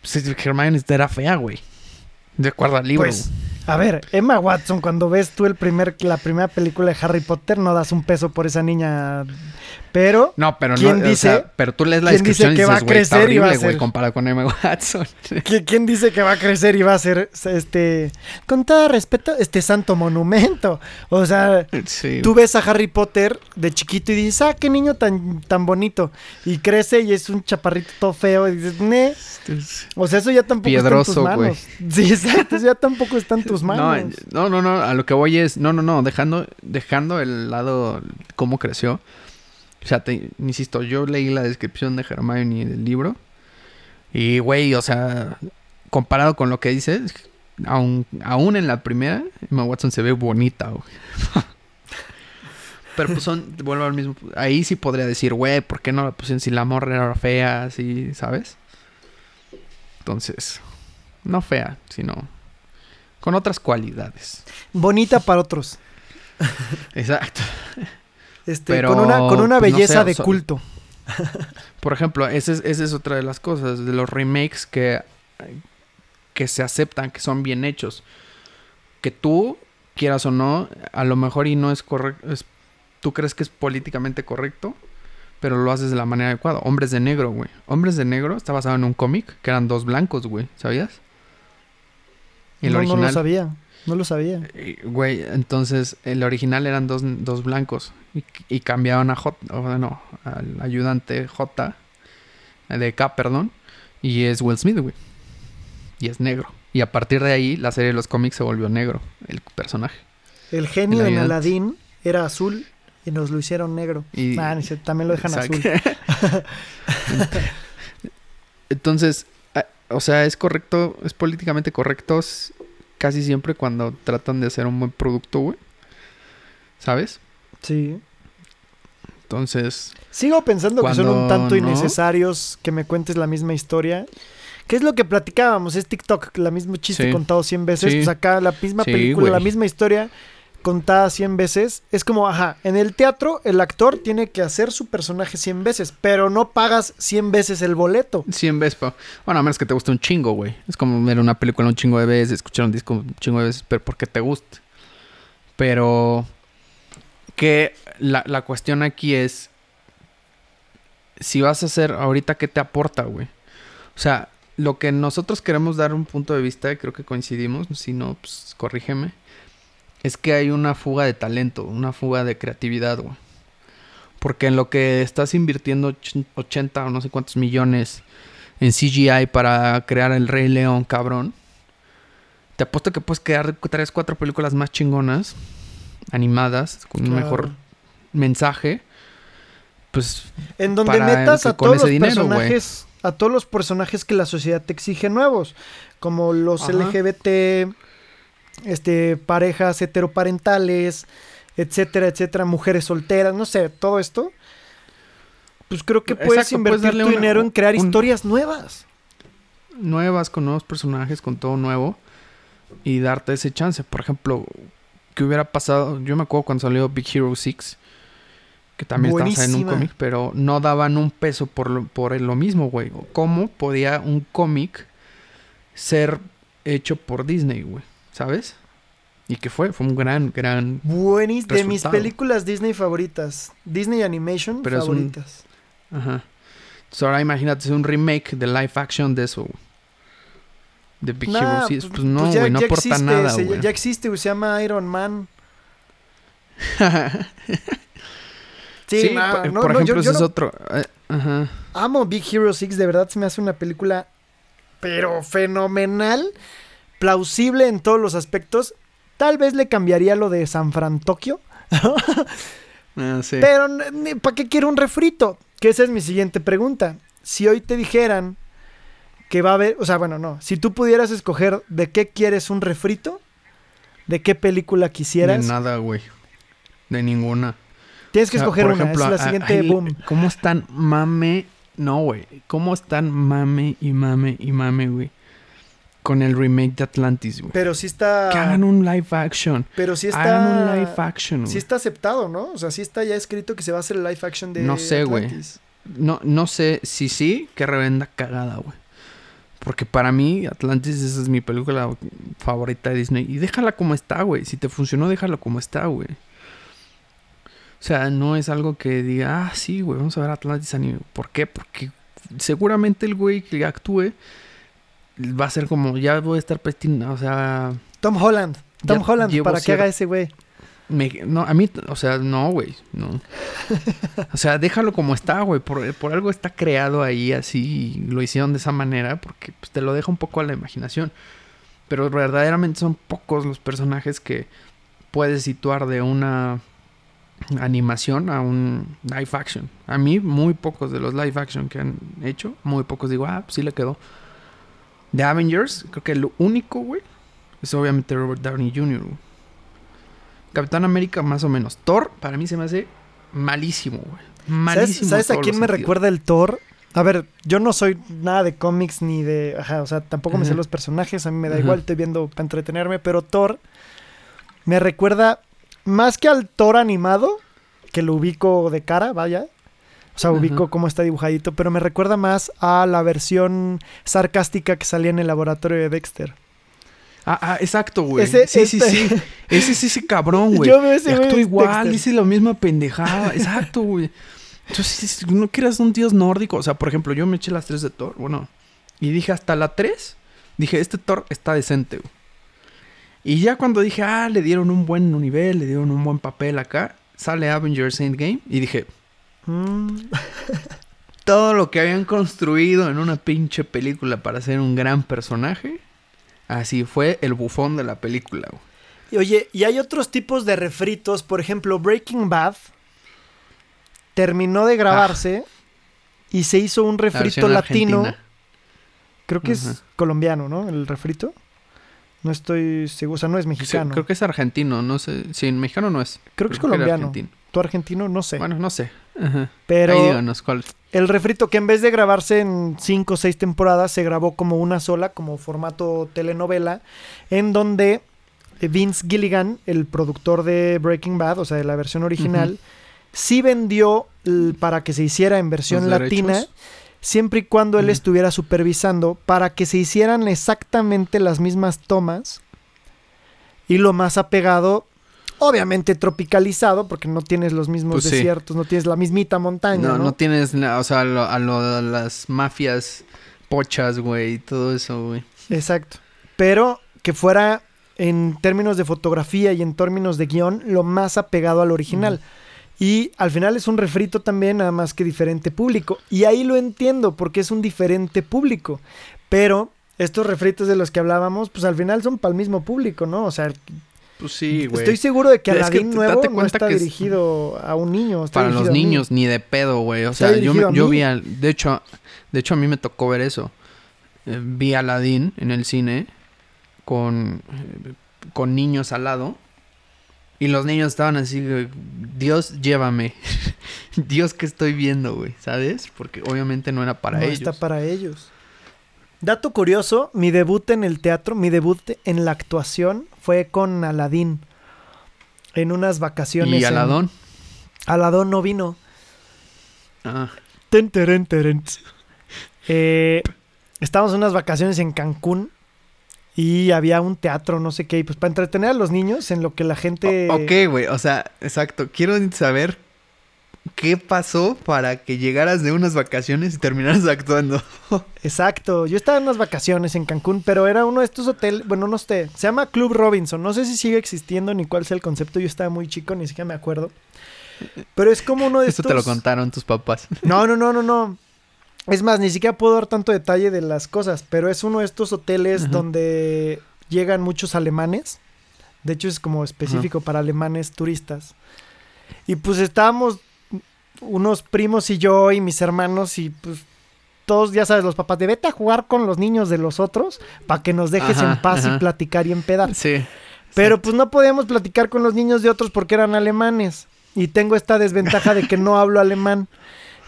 Pues, Hermione era fea, güey. De acuerdo al libro. Pues, a ver, Emma Watson, cuando ves tú el primer, la primera película de Harry Potter, no das un peso por esa niña. Pero No, pero ¿quién no. o dice- sea, pero tú lees la quién dice descripción y que dices, va a crecer y va a horrible, ser- comparado con Emma Watson. <laughs> ¿qui- ¿quién dice que va a crecer y va a ser este, con todo respeto, este santo monumento? O sea, sí. tú ves a Harry Potter de chiquito y dices, ah, qué niño tan, tan bonito. Y crece y es un chaparrito todo feo. Y dices, ne. O sea, eso ya tampoco Piedroso, está en tus manos. <laughs> Sí, exacto, eso ya tampoco está en tus <laughs> manos. No, no, no, a lo que voy es, no, no, no, dejando, dejando el lado cómo creció. O sea, te, insisto, yo leí la descripción de Hermione del libro. Y, güey, o sea, comparado con lo que dices, aún, aún en la primera, Emma Watson se ve bonita, güey. <laughs> Pero pues son, vuelvo al mismo. Ahí sí podría decir, güey, ¿por qué no la pusieron si la morra era fea, así, ¿sabes? Entonces, no fea, sino con otras cualidades. Bonita para otros. <laughs> Exacto. Este, Pero, con una, con una pues, no belleza sé, de culto. <laughs> Por ejemplo, esa es, esa es otra de las cosas, de los remakes que, que se aceptan, que son bien hechos. Que tú, quieras o no, a lo mejor y no es correcto, es, tú crees que es políticamente correcto, pero lo haces de la manera adecuada. Hombres de negro, güey. Hombres de negro está basado en un cómic que eran dos blancos, güey, ¿sabías? El no, no original... lo sabía. No lo sabía. Eh, Güey, entonces el original eran dos, dos blancos y, y cambiaron a J, o bueno, al ayudante J, eh, de K, perdón, y es Will Smith, güey. Y es negro. Y a partir de ahí la serie de los cómics se volvió negro, el personaje. El genio El en. Aladdin era azul y nos lo hicieron negro. Y- Ah, también lo dejan azul. <laughs> Entonces, ah, o sea, es correcto, es políticamente correcto casi siempre cuando tratan de hacer un buen producto, güey. ¿Sabes? Sí. Entonces, Sigo pensando que son un tanto no. innecesarios que me cuentes la misma historia. ¿Qué es lo que platicábamos? Es TikTok, la misma chiste Sí. contado 100 veces. Sí. Pues acá la misma Sí, película, la misma historia contada 100 veces. Es como, ajá, en el teatro el actor tiene que hacer su personaje 100 veces, pero no pagas 100 veces el boleto. 100 veces, pa- bueno, a menos que te guste un chingo, güey. Es como ver una película un chingo de veces, escuchar un disco un chingo de veces, pero porque te guste. Pero que la, la cuestión aquí es si vas a hacer ahorita qué te aporta, güey. O sea, lo que nosotros queremos dar un punto de vista, creo que coincidimos, si no, pues corrígeme, es que hay una fuga de talento, una fuga de creatividad, güey. Porque en lo que estás invirtiendo och- 80 o no sé cuántos millones en CGI para crear el Rey León, cabrón. Te apuesto que puedes crear tres, cuatro películas más chingonas, animadas, con un mejor mensaje. pues En donde para metas a todos los dinero, personajes, a todos los personajes que la sociedad te exige nuevos, como los Ajá. LGBT, este, parejas heteroparentales, etcétera, etcétera, mujeres solteras, no sé, todo esto. Pues creo que puedes Exacto, invertir puedes tu una- dinero en crear un- historias nuevas. nuevas, con nuevos personajes, con todo nuevo. Y darte ese chance. Por ejemplo, ¿qué hubiera pasado? Yo me acuerdo cuando salió Big Hero 6. Que también estaba basada en un Buenísima. cómic. Pero no daban un peso por lo, por lo mismo, güey. ¿Cómo podía un cómic ser hecho por Disney, güey? ¿Sabes? ¿Y qué fue? Fue un gran, gran... Buenis, de mis películas Disney favoritas. Disney Animation Pero un- favoritas. Ajá. Entonces ahora imagínate un remake de live action de eso. De Big Nah, Hero 6. Pues, no, ya- güey, no ya aporta existe, nada, güey. Ya existe, güey, se llama Iron Man. <laughs> Sí, Sí, nah, por, no, por no, ejemplo, yo- ese yo es no- otro. eh, ajá. Amo Big Hero 6, de verdad se me hace una película, pero fenomenal, plausible en todos los aspectos. Tal vez le cambiaría lo de San Fran Tokio, <laughs> Ah, sí. pero ¿para qué quiero un refrito? Que esa es mi siguiente pregunta. Si hoy te dijeran que va a haber, o sea, bueno, no, si tú pudieras escoger de qué quieres un refrito, de qué película De quisieras, nada, güey. De ninguna. tienes que O sea, escoger por una, ejemplo, es la siguiente ahí, boom. ¿Cómo están mame? No, güey. ¿Cómo están mame y mame y mame, güey? Con el remake de Atlantis, güey. Pero sí está, Que hagan un live action. pero sí está, Hagan un live action, güey. Sí está aceptado, ¿no? O sea, sí está ya escrito que se va a hacer el live action de No sé, güey. No, no sé si sí, qué revenda cagada, güey. Porque para mí, Atlantis, esa es mi película favorita de Disney. Y déjala como está, güey. Si te funcionó, déjala como está, güey. O sea, no es algo que diga, ah, sí, güey, vamos a ver Atlantis anime. ¿Por qué? Porque seguramente el güey que actúe va a ser como, ya voy a estar pestina, o sea, Tom Holland. Tom Holland para que haga ese güey. me- no, a mí, o sea, no, güey, no. <laughs> O sea, déjalo como está, güey. Por, por algo está creado ahí así y lo hicieron de esa manera porque pues, te lo deja un poco a la imaginación. Pero verdaderamente son pocos los personajes que puedes situar de una animación a un live action. A mí, muy pocos de los live action que han hecho, muy pocos digo, ah, pues sí le quedó. De Avengers, creo que lo único, güey, es obviamente Robert Downey Jr. güey. Capitán América, más o menos. Thor, para mí se me hace malísimo, güey. ¿Sabes, Malísimo. ¿sabes a quién me sentidos. recuerda el Thor? A ver, yo no soy nada de cómics ni de... Ajá, o sea, tampoco me sé los personajes, a mí me da igual, estoy viendo para entretenerme, pero Thor me recuerda más que al Thor animado, que lo ubico de cara, vaya. O sea, ubico cómo está dibujadito, pero me recuerda más a la versión sarcástica que salía en el laboratorio de Dexter. Ah, ah, exacto, güey. Ese- sí, sí, este- sí. Ese es ese cabrón, <laughs> güey. Yo veo ese actúa igual, Dexter. dice la misma pendejada. Exacto, güey. Entonces, no quieras un dios nórdico. O sea, por ejemplo, yo me eché las tres de Thor. Bueno, y dije hasta la 3. Dije, este Thor está decente, güey. Y ya cuando dije, ah, le dieron un buen nivel, le dieron un buen papel acá, sale Avengers Endgame. Y dije, Mm, <laughs> todo lo que habían construido en una pinche película para ser un gran personaje, así fue el bufón de la película, güey. Y Oye, y hay otros tipos de refritos, por ejemplo, Breaking Bad terminó de grabarse y se hizo un refrito latino. argentina. Creo que es colombiano, ¿no? El refrito. No estoy seguro, o sea, no es Sí, mexicano. creo que es argentino, no sé. Sí, mexicano no es. Creo que es colombiano. argentino. Tú argentino, no sé. Bueno, no sé. Ajá. pero Ahí díganos cuál. el refrito que en vez de grabarse en cinco o seis temporadas, se grabó como una sola, como formato telenovela, en donde Vince Gilligan, el productor de Breaking Bad, o sea, de la versión original, sí vendió para que se hiciera en versión latina, derechos. Siempre y cuando él estuviera supervisando, para que se hicieran exactamente las mismas tomas y lo más apegado, obviamente tropicalizado, porque no tienes los mismos Pues sí. desiertos, no tienes la mismita montaña, No, ¿no? no tienes, o sea, a, lo- a lo- a las mafias pochas, güey, y todo eso, güey. Exacto. Pero que fuera en términos de fotografía y en términos de guion lo más apegado al original. Y al final es un refrito también, nada más que diferente público. Y ahí lo entiendo, porque es un diferente público. Pero estos refritos de los que hablábamos, pues al final son para el mismo público, ¿no? O sea, Pues sí, güey. Estoy seguro de que Aladdin nuevo no está es- dirigido a un niño. está Para los niños, ni de pedo, güey. O Está sea, yo, me- yo vi al... De hecho, de hecho, a mí me tocó ver eso. Eh, vi a Aladdin en el cine con, eh, con niños al lado. Y los niños estaban así, güey, Dios, llévame. <laughs> Dios, que estoy viendo, güey? ¿Sabes? Porque obviamente no era para no ellos. está para ellos. Dato curioso, mi debut en el teatro, mi debut en la actuación fue con Aladdin. En unas vacaciones. ¿Y en- Aladón? Aladón no vino. Ah, Ten, teren, teren. Eh, estábamos en unas vacaciones en Cancún y había un teatro, no sé qué, y pues para entretener a los niños en lo que la gente... O- ok, güey. O sea, exacto. Quiero saber qué pasó para que llegaras de unas vacaciones y terminaras <laughs> actuando. Exacto, yo estaba en unas vacaciones en Cancún, pero era uno de estos hoteles, bueno, no sé, se llama Club Robinson, no sé si sigue existiendo ni cuál sea el concepto, yo estaba muy chico, ni siquiera me acuerdo. Pero es como uno de Esto estos... te lo contaron tus papás. No, no, no, no, no. Es más, ni siquiera puedo dar tanto detalle de las cosas, pero es uno de estos hoteles Ajá. donde llegan muchos alemanes. De hecho, es como específico para alemanes turistas. Y pues estábamos unos primos y yo y mis hermanos y pues todos, ya sabes, los papás de vete a jugar con los niños de los otros para que nos dejes Ajá, en paz y platicar y empedar. Sí. Pero pues no podíamos platicar con los niños de otros porque eran alemanes. Y tengo esta desventaja de que no hablo alemán.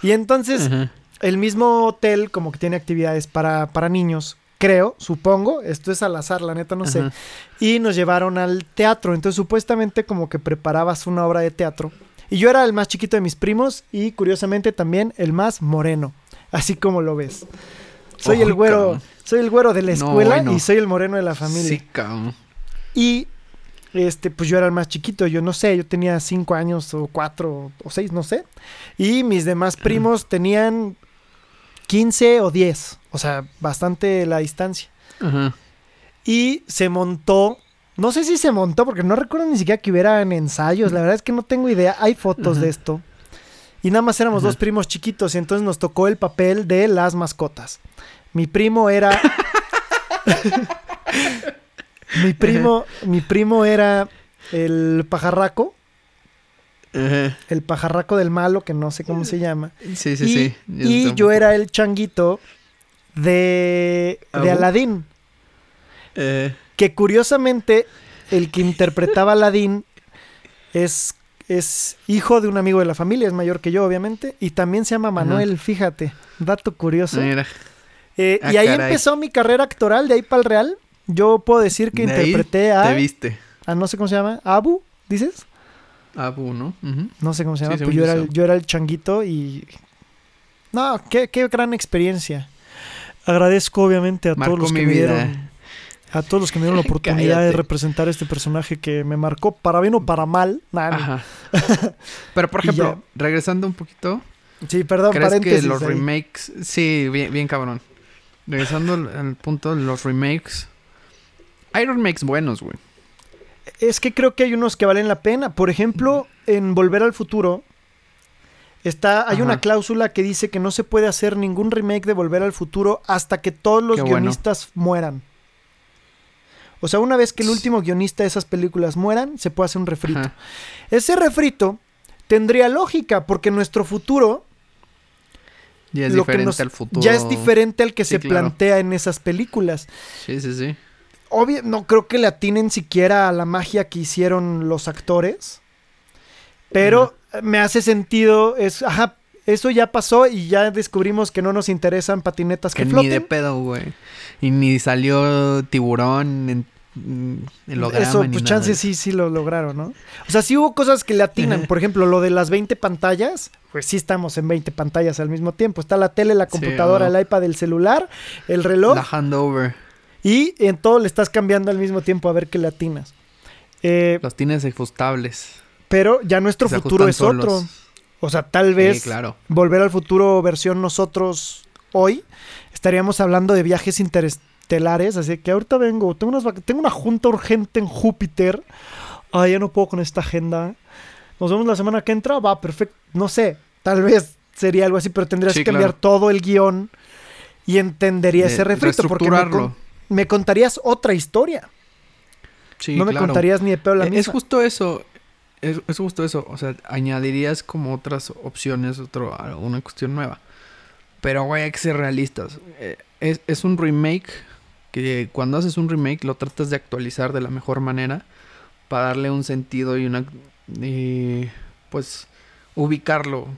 Y entonces Ajá. El mismo hotel como que tiene actividades para, para niños, creo, supongo, esto es al azar, la neta no sé, y nos llevaron al teatro, entonces supuestamente como que preparabas una obra de teatro. Y yo era el más chiquito de mis primos y curiosamente también el más moreno, así como lo ves. Soy el güero, cabrón. soy el güero de la No, escuela bueno. y soy el moreno de la familia. Sí, cabrón. Y este, pues yo era el más chiquito, yo no sé, yo tenía cinco años o cuatro o seis, no sé. Y mis demás primos tenían 15 o 10, o sea, bastante la distancia. Ajá. Y se montó, no sé si se montó, porque no recuerdo ni siquiera que hubieran ensayos, la verdad es que no tengo idea, hay fotos Ajá. de esto. Y nada más éramos Ajá. dos primos chiquitos y entonces nos tocó el papel de las mascotas. Mi primo era... <laughs> mi primo, mi primo era el pajarraco, Ajá. el pajarraco del malo, que no sé cómo se llama. Sí, sí, y sí. y yo era el changuito de, de. Aladín. Eh, Que curiosamente, el que interpretaba a Aladín es, es hijo de un amigo de la familia, es mayor que yo, obviamente. Y también se llama Manuel, fíjate. Dato curioso. mira. Eh, Ah, y ahí caray. empezó mi carrera actoral, de ahí para el Real. Yo puedo decir que De ahí interpreté a, Te viste. a no sé cómo se llama, Abu, ¿dices? Abu, ¿no? No sé cómo se Sí, llama, pero yo yo era, sí. el, yo era el changuito y... No, qué, qué gran experiencia. Agradezco obviamente a todos los que me dieron... A todos los que me dieron la <laughs> oportunidad de representar este personaje que me marcó para bien o para mal. Nah. Ajá. <laughs> Pero, por ejemplo, regresando un poquito, Sí, perdón, ¿crees que los ahí. remakes... Sí, bien, bien cabrón. Regresando al, al punto de los remakes... Hay remakes buenos, güey. Es que creo que hay unos que valen la pena. Por ejemplo, en Volver al Futuro, está, hay Ajá. una cláusula que dice que no se puede hacer ningún remake de Volver al Futuro hasta que todos los Qué bueno. guionistas mueran. O sea, una vez que el último guionista de esas películas mueran, se puede hacer un refrito. Ajá. Ese refrito tendría lógica, porque nuestro futuro Ya es Lo que diferente nos- al futuro. ya es diferente al que Sí, se claro. plantea en esas películas. Sí, sí, sí. Obvio, no creo que le atinen siquiera a la magia que hicieron los actores. Pero me hace sentido. Es, ajá, eso ya pasó y ya descubrimos que no nos interesan patinetas que, Que ni floten. de pedo, güey. Y ni salió tiburón en, holograma Eso, ni pues nada. chances sí, sí lo lograron, ¿no? O sea, sí hubo cosas que le atinan. Por ejemplo, lo de las 20 pantallas. Pues sí estamos en 20 pantallas al mismo tiempo. Está la tele, la Sí, computadora, ¿no? el iPad, el celular, el reloj. La handover. Y en todo le estás cambiando al mismo tiempo a ver qué le atinas. Eh, Los tienes ajustables. pero ya nuestro futuro es solos. otro. O sea, tal vez Sí, claro. volver al futuro versión nosotros hoy estaríamos hablando de viajes interestelares. Así que ahorita vengo, tengo, unas tengo una junta urgente en Júpiter. Ay, ya no puedo con esta agenda. Nos vemos la semana que entra. Va, perfecto. No sé, tal vez sería algo así, pero tendrías Sí, que cambiar claro. todo el guion y entendería De ese refrito. Porque me contarías otra historia. Sí, no me claro. contarías ni de pedo la misma. Es justo eso. Es, es justo eso. O sea, añadirías como otras opciones, otro, una cuestión nueva. Pero, güey, hay que ser realistas. Eh, es, es un remake que cuando haces un remake lo tratas de actualizar de la mejor manera para darle un sentido y una... y, pues ubicarlo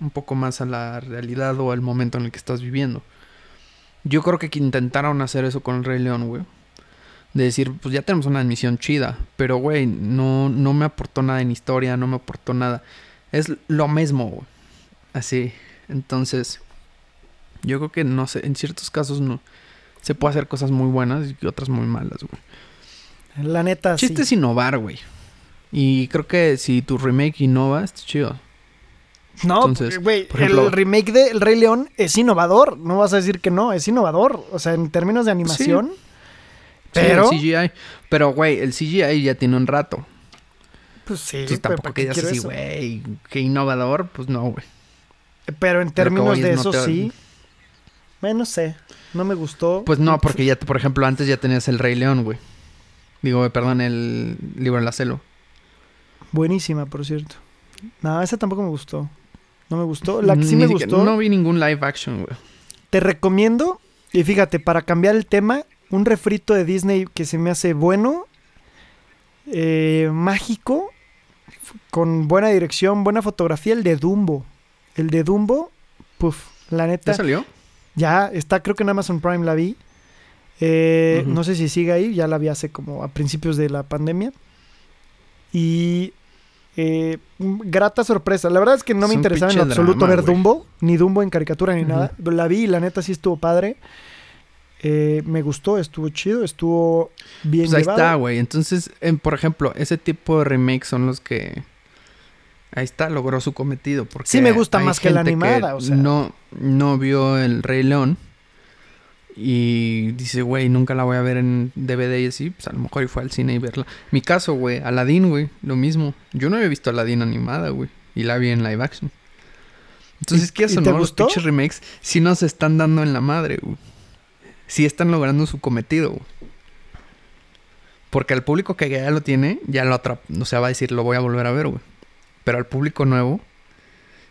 un poco más a la realidad o al momento en el que estás viviendo. Yo creo que intentaron hacer eso con el Rey León, güey. De decir, pues ya tenemos una admisión chida. Pero, güey, no, no me aportó nada en historia, no me aportó nada. Es lo mismo, güey. Así. Entonces, yo creo que no sé, en ciertos casos no. Se puede hacer cosas muy buenas y otras muy malas, güey. La neta, chiste sí. es innovar, güey. Y creo que si tu remake innova, está chido. No, Entonces, güey, ejemplo- el remake de El Rey León es innovador. No vas a decir que no, es innovador. O sea, en términos de animación. Pero, Sí, el CGI. Pero, güey, el CGI ya tiene un rato. pues sí, Entonces tampoco ¿para que digas así, güey, qué innovador. Pues no, güey. Pero en términos de es eso no te- sí. Bueno, no sé. No me gustó. Pues no, porque ya, por ejemplo, antes ya tenías el Rey León, güey. Digo, perdón, el libro de la celo. Buenísima, por cierto. No, esa tampoco me gustó. No me gustó. La que sí Ni me siquiera- gustó. No vi ningún live action, güey. Te recomiendo. Y fíjate, para cambiar el tema, un refrito de Disney que se me hace bueno, eh, mágico, f- con buena dirección, buena fotografía, el de Dumbo. El de Dumbo, puff, la neta. ¿Ya salió? Ya está, creo que en Amazon Prime la vi. Eh, Ujú. No sé si sigue ahí, ya la vi hace como a principios de la pandemia. Y eh, grata sorpresa. La verdad es que no Es me interesaba en absoluto drama, ver. Dumbo, ni Dumbo en caricatura ni nada. La vi y la neta sí estuvo padre. Eh, me gustó, estuvo chido, estuvo bien Pues ahí llevado. está, güey. Entonces, por ejemplo, ese tipo de remakes son los que... Ahí está, logró su cometido. Porque Sí me gusta más que la animada, o sea. No, no vio el Rey León. Y dice, güey, nunca la voy a ver en DVD y así. Pues a lo mejor y fue al cine y verla. Mi caso, güey, Aladdin, güey, lo mismo. Yo no había visto Aladdin animada, güey. Y la vi en live action. Entonces, ¿Y- ¿qué no? Los pinches remakes sí nos están dando en la madre, güey. Sí están logrando su cometido, güey. Porque al público que ya lo tiene, ya lo atrapa. O sea, va a decir, lo voy a volver a ver, güey. Pero al público nuevo,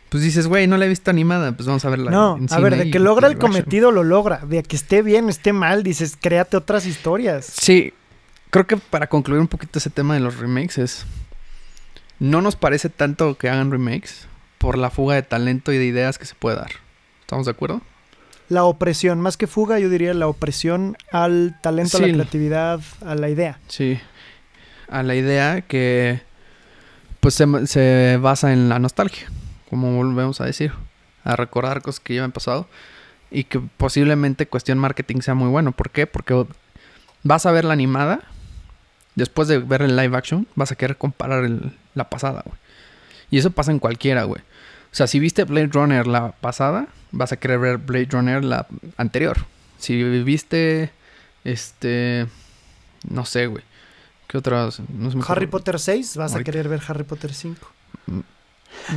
pues dices, güey, no la he visto animada, pues vamos a verla. No, en a cine ver, de que logra el cometido, lo logra. De que esté bien, esté mal, dices, créate otras historias. Sí, creo que para concluir un poquito ese tema de los remakes es... No nos parece tanto que hagan remakes por la fuga de talento y de ideas que se puede dar. ¿Estamos de acuerdo? La opresión, más que fuga, yo diría la opresión al talento, a la creatividad, a la idea. Sí. A la idea que pues se, se basa en la nostalgia, como volvemos a decir, a recordar cosas que ya han pasado y que posiblemente cuestión marketing sea muy bueno. ¿Por qué? Porque vas a ver la animada, después de ver el live action, vas a querer comparar el- la pasada, güey. Y eso pasa en cualquiera, güey. O sea, si viste Blade Runner la pasada, vas a querer ver Blade Runner la anterior. Si viste, este, no sé, güey. ¿Qué otras? No Harry. Potter 6, vas a querer ver Harry Potter 5.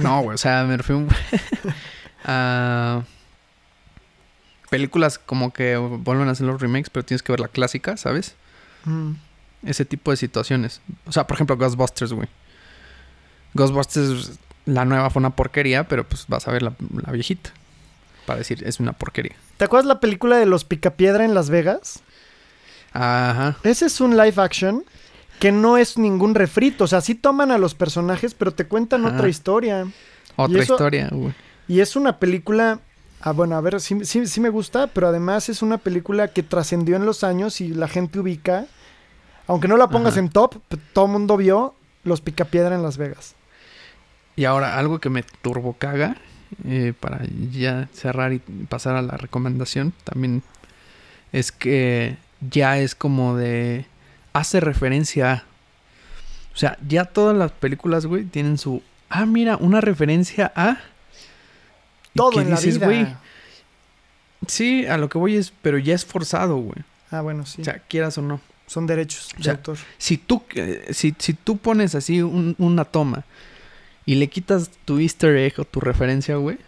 No, güey, o sea, me refiero <laughs> a películas como que vuelven a hacer los remakes, pero tienes que ver la clásica, ¿sabes? Mm. Ese tipo de situaciones. O sea, por ejemplo, Ghostbusters, güey. Ghostbusters, la nueva fue una porquería, pero pues vas a ver la, la viejita. Para decir, es una porquería. ¿Te acuerdas la película de los Picapiedra en Las Vegas? Ajá. Ese es un live action que no es ningún refrito. O sea, sí toman a los personajes, pero te cuentan Ajá. otra historia. Otra eso- historia, güey. Y es una película. Ah, bueno, a ver, sí, sí, sí me gusta, pero además es una película que trascendió en los años y la gente ubica. Aunque no la pongas Ajá. en top, todo el mundo vio Los Picapiedra en Las Vegas. Y ahora, algo que me turbo caga, eh, para ya cerrar y pasar a la recomendación, también es que ya es como de. Hace referencia a. O sea, ya todas las películas, güey, tienen su. Ah, mira, una referencia a. Todo en la dices, vida. güey, Sí, a lo que voy es. Pero ya es forzado, güey. Ah, bueno, sí. O sea, quieras o no. Son derechos o de sea, autor. Si tú, eh, si, si tú pones así un- una toma y le quitas tu easter egg o tu referencia, güey,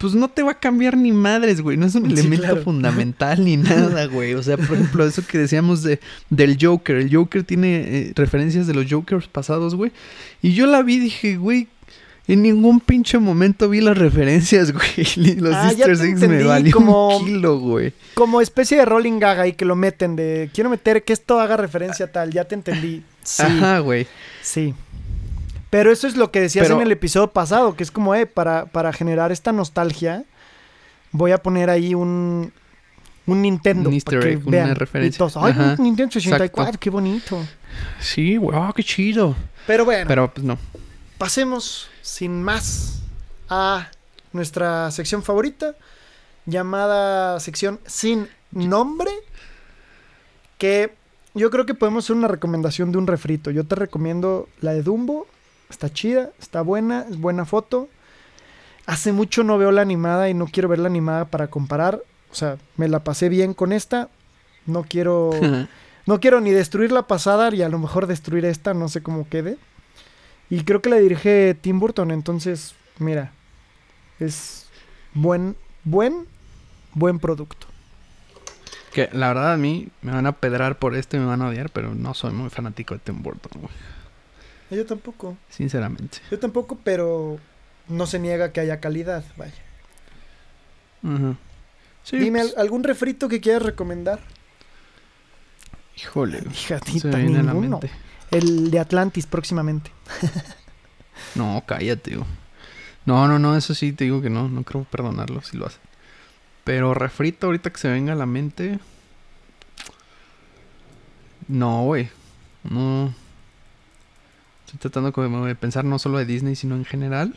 pues no te va a cambiar ni madres, güey. No es un Sí, elemento claro. fundamental ni <laughs> nada, güey. O sea, por ejemplo, eso que decíamos de, del Joker. El Joker tiene eh, referencias de los Jokers pasados, güey. Y yo la vi y dije, güey, en ningún pinche momento vi las referencias, <laughs> güey. Y Los Ah, Easter te eggs me valió como- un kilo, güey. Como especie de rolling gag ahí que lo meten de quiero meter que esto haga referencia a tal, ya te entendí. Sí, Ajá, güey. sí. Pero eso es lo que decías Pero- en el episodio pasado, que es como, eh, para, para generar esta nostalgia, voy a poner ahí un, un Nintendo. Un easter egg, una vean. referencia. Todos, Ay, Ajá, un Nintendo 64, exacto. qué bonito. Sí. Ah, qué chido. Pero bueno, Pero pues no. pasemos sin más a nuestra sección favorita, llamada sección sin nombre, que yo creo que podemos hacer una recomendación de un refrito. Yo te recomiendo la de Dumbo, está chida, está buena, es buena foto. Hace mucho no veo la animada y no quiero ver la animada para comparar. O sea, me la pasé bien con esta. No quiero <laughs> no quiero ni destruir la pasada y a lo mejor destruir esta, no sé cómo quede. Y creo que la dirige Tim Burton, entonces, mira, es buen, buen, buen producto. que la verdad a mí me van a pedrar por esto y me van a odiar, pero no soy muy fanático de Tim Burton, güey. Yo tampoco, Sinceramente. yo tampoco, pero no se niega que haya calidad, vaya. Sí, Dime, pues, ¿al- ¿algún refrito que quieras recomendar? híjole. <laughs> Hijatita, me viene a la ninguno. mente. El de Atlantis próximamente. <laughs> No, cállate, güey. No, no, no, eso sí te digo que no, no creo perdonarlo si lo hace. Pero refrito ahorita que se venga a la mente. No, güey. No. Estoy tratando como de pensar no solo de Disney, sino en general.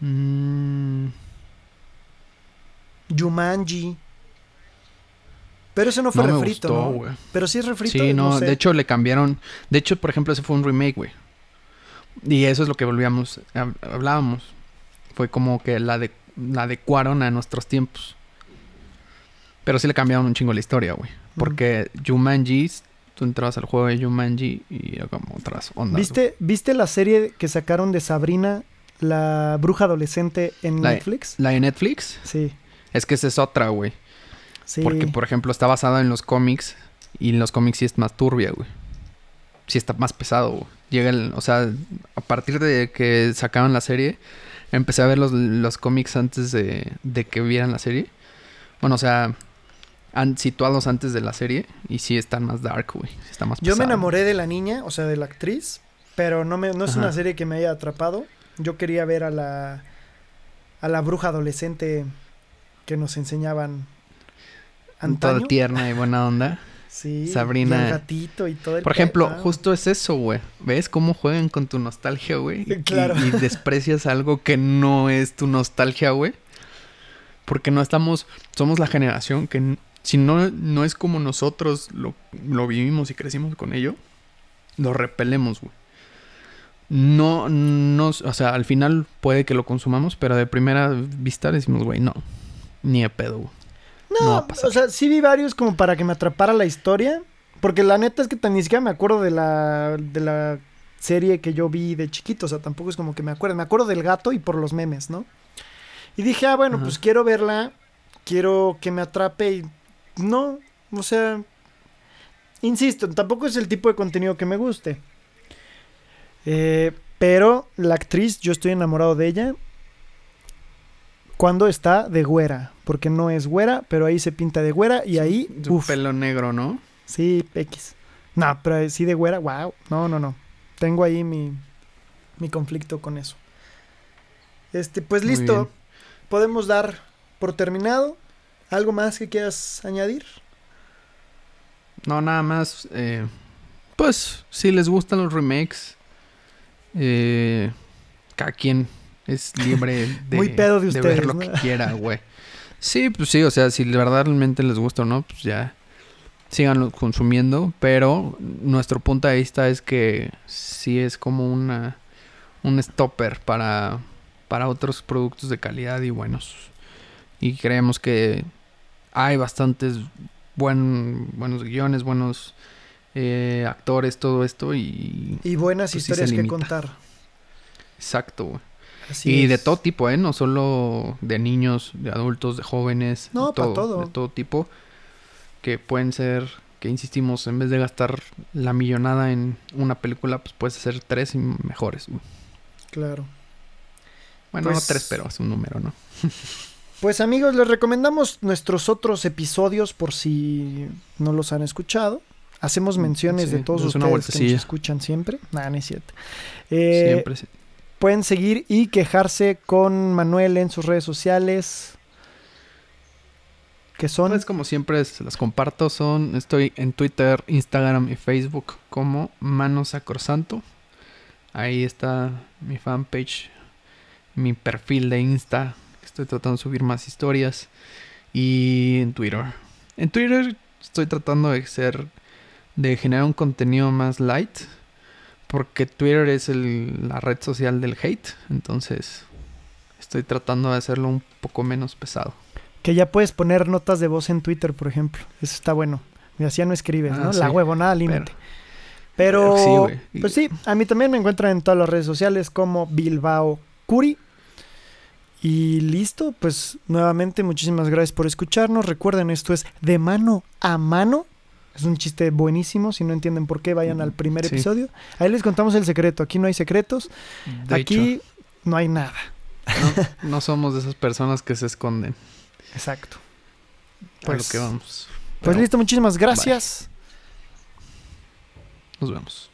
Mm, Jumanji. Pero ese no fue no me refrito, gustó, ¿no? güey. Pero sí es refrito. Sí, no, sé. de hecho le cambiaron. De hecho, por ejemplo, ese fue un remake, güey. Y eso es lo que volvíamos, hab- hablábamos. Fue como que la, de, la adecuaron a nuestros tiempos. Pero sí le cambiaron un chingo la historia, güey. Porque Jumanji, tú entrabas al juego de Jumanji y era como otras ondas. ¿Viste, ¿Viste la serie que sacaron de Sabrina, la bruja adolescente en La- Netflix? La de Netflix, Sí, es que esa es otra, güey. sí. Porque, por ejemplo, está basada en los cómics. Y en los cómics sí es más turbia, güey. Sí está más pesado, güey. Llega el... O sea, a partir de que sacaron la serie... Empecé a ver los, los cómics antes de, de que vieran la serie. Bueno, o sea... Han situados antes de la serie. Y sí están más dark, güey. Sí está más Yo me enamoré de la niña, o sea, de la actriz, pero no, me, no es Ajá. una serie que me haya atrapado. Yo quería ver a la, a la bruja adolescente que nos enseñaban antaño. Toda tierna y buena onda. <laughs> Sí, Sabrina. y al gatito y todo el Por ejemplo, ah. justo es eso, güey. ¿Ves cómo juegan con tu nostalgia, güey? <laughs> Y- Claro. Y, desprecias algo que no es tu nostalgia, güey. Porque no estamos... Somos la generación que... Si no, no es como nosotros lo, lo vivimos y crecimos con ello, lo repelemos, güey. No, no... O sea, al final puede que lo consumamos, pero de primera vista decimos, güey, no. Ni de pedo, güey. No, no va a pasar. o sea, sí vi varios como para que me atrapara la historia. Porque la neta es que tan ni siquiera me acuerdo de la, de la serie que yo vi de chiquito. O sea, tampoco es como que me acuerdo. Me acuerdo del gato y por los memes, ¿no? Y dije, ah, bueno, Ajá. pues quiero verla. Quiero que me atrape y... No, o sea... Insisto, tampoco es el tipo de contenido que me guste. Eh, pero la actriz, yo estoy enamorado de ella cuando está de güera, porque no es güera, pero ahí se pinta de güera y ahí, Su uff, pelo negro, ¿no? sí, X. No, pero sí de güera, wow, no, no, no. Tengo ahí mi, mi conflicto con eso. Este, pues listo, podemos dar por terminado. ¿Algo más que quieras añadir? No, nada más. eh, pues, si les gustan los remakes, eh, cada quien es libre <laughs> de, Muy pedo de ver lo ¿no? que quiera, güey. Sí, pues sí, o sea, si de verdad realmente les gusta o no, pues ya síganlo consumiendo. Pero nuestro punto de vista es que sí es como una un stopper para, para otros productos de calidad y buenos. Y creemos que hay bastantes buen, buenos guiones, buenos eh, actores, todo esto y... Y buenas Pues sí historias que contar. Exacto, güey. Así y de todo tipo, ¿eh? No solo de niños, de adultos, de jóvenes. No, de todo. De todo tipo. Que pueden ser, que insistimos, en vez de gastar la millonada en una película, pues puedes hacer tres y mejores. güey. Claro. Bueno, Pues- no tres, pero es un número, ¿no? <laughs> Pues amigos, les recomendamos nuestros otros episodios por si no los han escuchado. Hacemos menciones Mm, Sí, de todos ustedes que nos escuchan siempre. Nah, no es cierto. Eh, Siempre. sí. Pueden seguir y quejarse con Manuel en sus redes sociales. Que son Pues como siempre se las comparto, son, estoy en Twitter, Instagram y Facebook como Mano Sacrosanto. Ahí está mi fanpage, mi perfil de Insta, estoy tratando de subir más historias. Y en Twitter. En Twitter estoy tratando de ser, de generar un contenido más light. Porque Twitter es el- la red social del hate. Entonces estoy tratando de hacerlo un poco menos pesado. que ya puedes poner notas de voz en Twitter, por ejemplo. Eso está bueno. Y así ya no escribes, Ah, ¿no? sí. La huevo, nada límite. Pero- Pero, Sí, pues sí, a mí también me encuentran en todas las redes sociales como Bilbao Curi. Y listo, pues nuevamente muchísimas gracias por escucharnos. Recuerden, esto es de mano a mano. Es un chiste buenísimo. Si no entienden por qué, vayan al primer Sí. episodio. Ahí les contamos el secreto. Aquí no hay secretos. De Aquí no hay nada. no, no somos de esas personas que se esconden. Exacto. a Pues- lo que vamos. Pues listo, muchísimas gracias. Nos vemos.